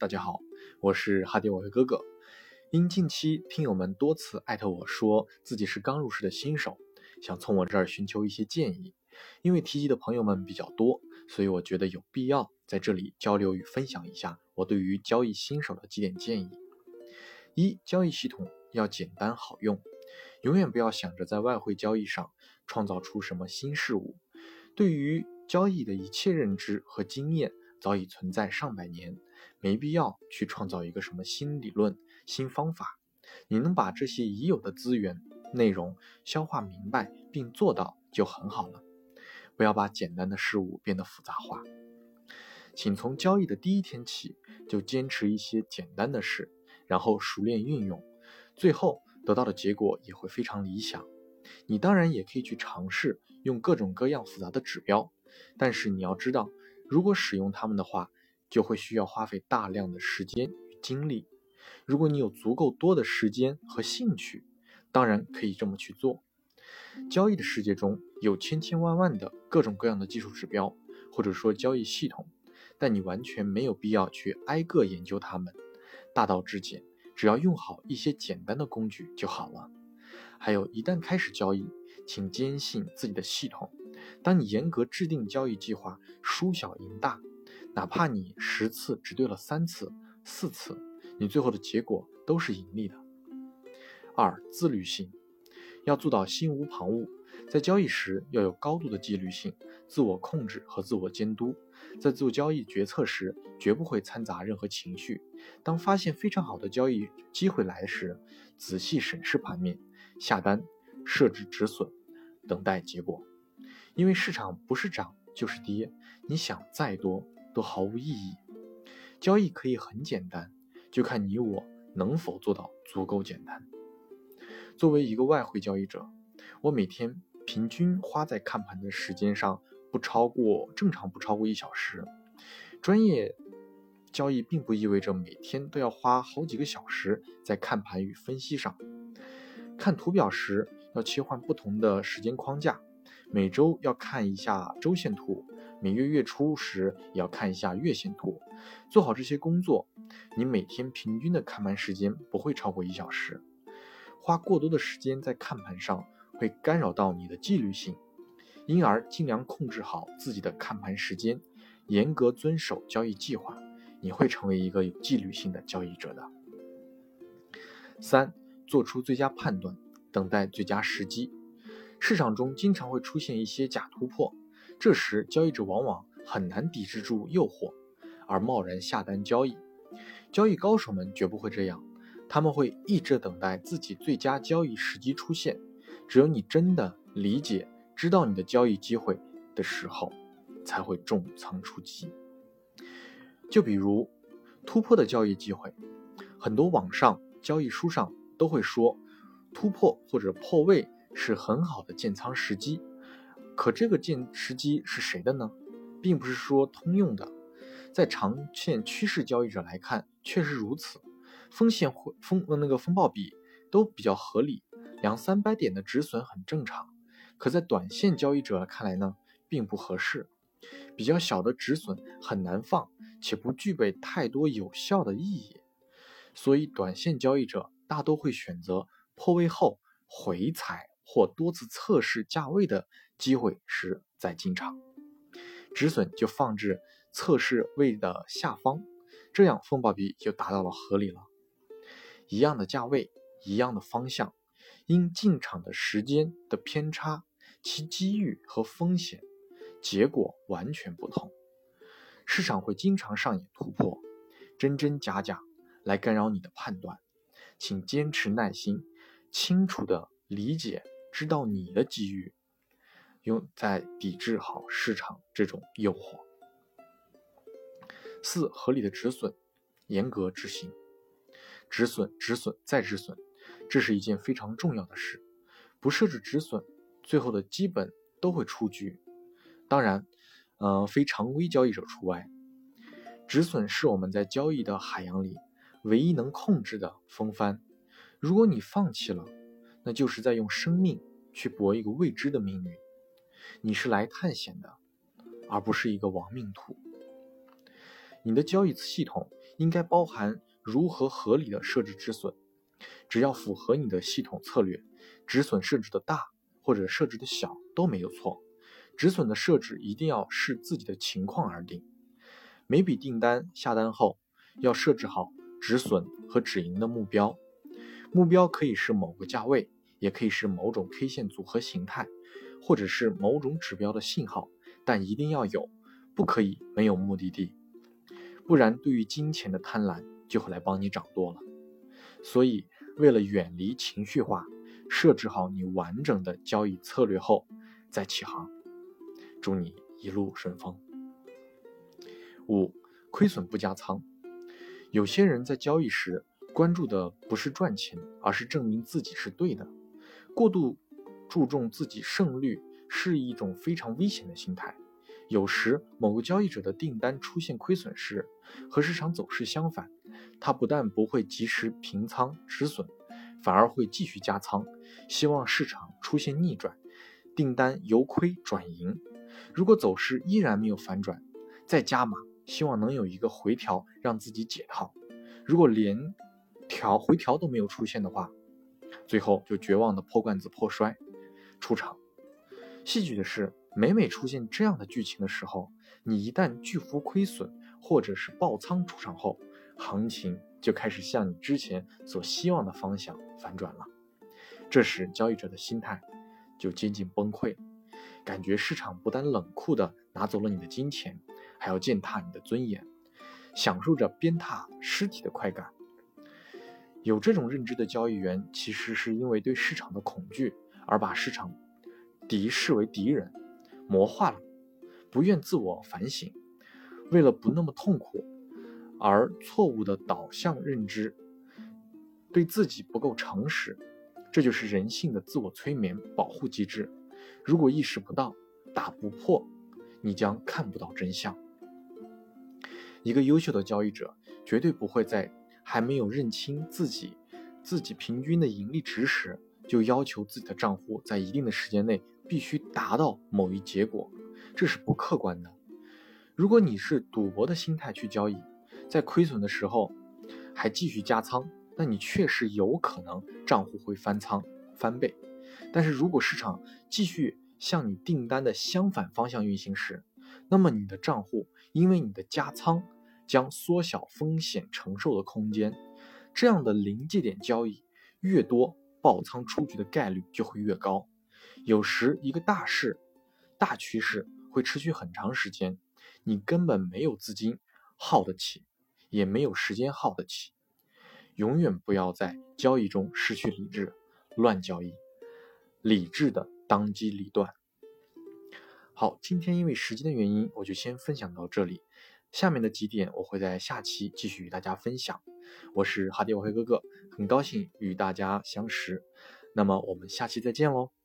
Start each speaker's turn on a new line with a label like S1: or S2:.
S1: 大家好，我是哈迪伟哥哥。因近期听友们多次艾特我说自己是刚入市的新手，想从我这儿寻求一些建议。因为提及的朋友们比较多，所以我觉得有必要在这里交流与分享一下我对于交易新手的几点建议。一、交易系统要简单好用，永远不要想着在外汇交易上创造出什么新事物。对于交易的一切认知和经验。早已存在上百年，没必要去创造一个什么新理论、新方法。你能把这些已有的资源、内容消化明白并做到就很好了。不要把简单的事物变得复杂化。请从交易的第一天起就坚持一些简单的事，然后熟练运用，最后得到的结果也会非常理想。你当然也可以去尝试用各种各样复杂的指标，但是你要知道。如果使用它们的话，就会需要花费大量的时间与精力。如果你有足够多的时间和兴趣，当然可以这么去做。交易的世界中有千千万万的各种各样的技术指标，或者说交易系统，但你完全没有必要去挨个研究它们。大道至简，只要用好一些简单的工具就好了。还有，一旦开始交易，请坚信自己的系统。当你严格制定交易计划，输小赢大，哪怕你十次只对了三次、四次，你最后的结果都是盈利的。二、自律性，要做到心无旁骛，在交易时要有高度的纪律性、自我控制和自我监督，在做交易决策时绝不会掺杂任何情绪。当发现非常好的交易机会来时，仔细审视盘面，下单，设置止损，等待结果。因为市场不是涨就是跌，你想再多都毫无意义。交易可以很简单，就看你我能否做到足够简单。作为一个外汇交易者，我每天平均花在看盘的时间上不超过正常不超过一小时。专业交易并不意味着每天都要花好几个小时在看盘与分析上。看图表时要切换不同的时间框架。每周要看一下周线图，每月月初时也要看一下月线图。做好这些工作，你每天平均的看盘时间不会超过一小时。花过多的时间在看盘上会干扰到你的纪律性，因而尽量控制好自己的看盘时间，严格遵守交易计划，你会成为一个有纪律性的交易者的。三，做出最佳判断，等待最佳时机。市场中经常会出现一些假突破，这时交易者往往很难抵制住诱惑，而贸然下单交易。交易高手们绝不会这样，他们会一直等待自己最佳交易时机出现。只有你真的理解、知道你的交易机会的时候，才会重仓出击。就比如突破的交易机会，很多网上交易书上都会说，突破或者破位。是很好的建仓时机，可这个建时机是谁的呢？并不是说通用的，在长线趋势交易者来看确实如此，风险会风那个风暴比都比较合理，两三百点的止损很正常。可在短线交易者看来呢，并不合适，比较小的止损很难放，且不具备太多有效的意义，所以短线交易者大多会选择破位后回踩。或多次测试价位的机会时再进场，止损就放置测试位的下方，这样风暴比就达到了合理了。一样的价位，一样的方向，因进场的时间的偏差，其机遇和风险结果完全不同。市场会经常上演突破，真真假假来干扰你的判断，请坚持耐心，清楚的理解。知道你的机遇，用在抵制好市场这种诱惑。四、合理的止损，严格执行，止损、止损再止损，这是一件非常重要的事。不设置止损，最后的基本都会出局。当然，呃，非常规交易者除外。止损是我们在交易的海洋里唯一能控制的风帆。如果你放弃了，那就是在用生命去搏一个未知的命运。你是来探险的，而不是一个亡命徒。你的交易系统应该包含如何合理的设置止损。只要符合你的系统策略，止损设置的大或者设置的小都没有错。止损的设置一定要视自己的情况而定。每笔订单下单后，要设置好止损和止盈的目标。目标可以是某个价位，也可以是某种 K 线组合形态，或者是某种指标的信号，但一定要有，不可以没有目的地。不然，对于金钱的贪婪就会来帮你掌舵了。所以，为了远离情绪化，设置好你完整的交易策略后再起航。祝你一路顺风。五、亏损不加仓。有些人在交易时关注的不是赚钱，而是证明自己是对的。过度注重自己胜率是一种非常危险的心态。有时某个交易者的订单出现亏损时，和市场走势相反，他不但不会及时平仓止损，反而会继续加仓，希望市场出现逆转，订单由亏转盈。如果走势依然没有反转，再加码，希望能有一个回调让自己解套。如果连调回调都没有出现的话，最后就绝望的破罐子破摔，出场。戏剧的是。每每出现这样的剧情的时候，你一旦巨幅亏损或者是爆仓出场后，行情就开始向你之前所希望的方向反转了。这时交易者的心态就接近崩溃，感觉市场不但冷酷的拿走了你的金钱，还要践踏你的尊严，享受着鞭挞尸体的快感。有这种认知的交易员，其实是因为对市场的恐惧而把市场敌视为敌人。魔化了，不愿自我反省，为了不那么痛苦，而错误的导向认知，对自己不够诚实，这就是人性的自我催眠保护机制。如果意识不到，打不破，你将看不到真相。一个优秀的交易者绝对不会在还没有认清自己自己平均的盈利值时，就要求自己的账户在一定的时间内。必须达到某一结果，这是不客观的。如果你是赌博的心态去交易，在亏损的时候还继续加仓，那你确实有可能账户会翻仓翻倍。但是如果市场继续向你订单的相反方向运行时，那么你的账户因为你的加仓将缩小风险承受的空间，这样的临界点交易越多，爆仓出局的概率就会越高。有时一个大势、大趋势会持续很长时间，你根本没有资金耗得起，也没有时间耗得起。永远不要在交易中失去理智，乱交易，理智的当机立断。好，今天因为时间的原因，我就先分享到这里。下面的几点我会在下期继续与大家分享。我是哈迪我黑哥哥，很高兴与大家相识。那么我们下期再见喽。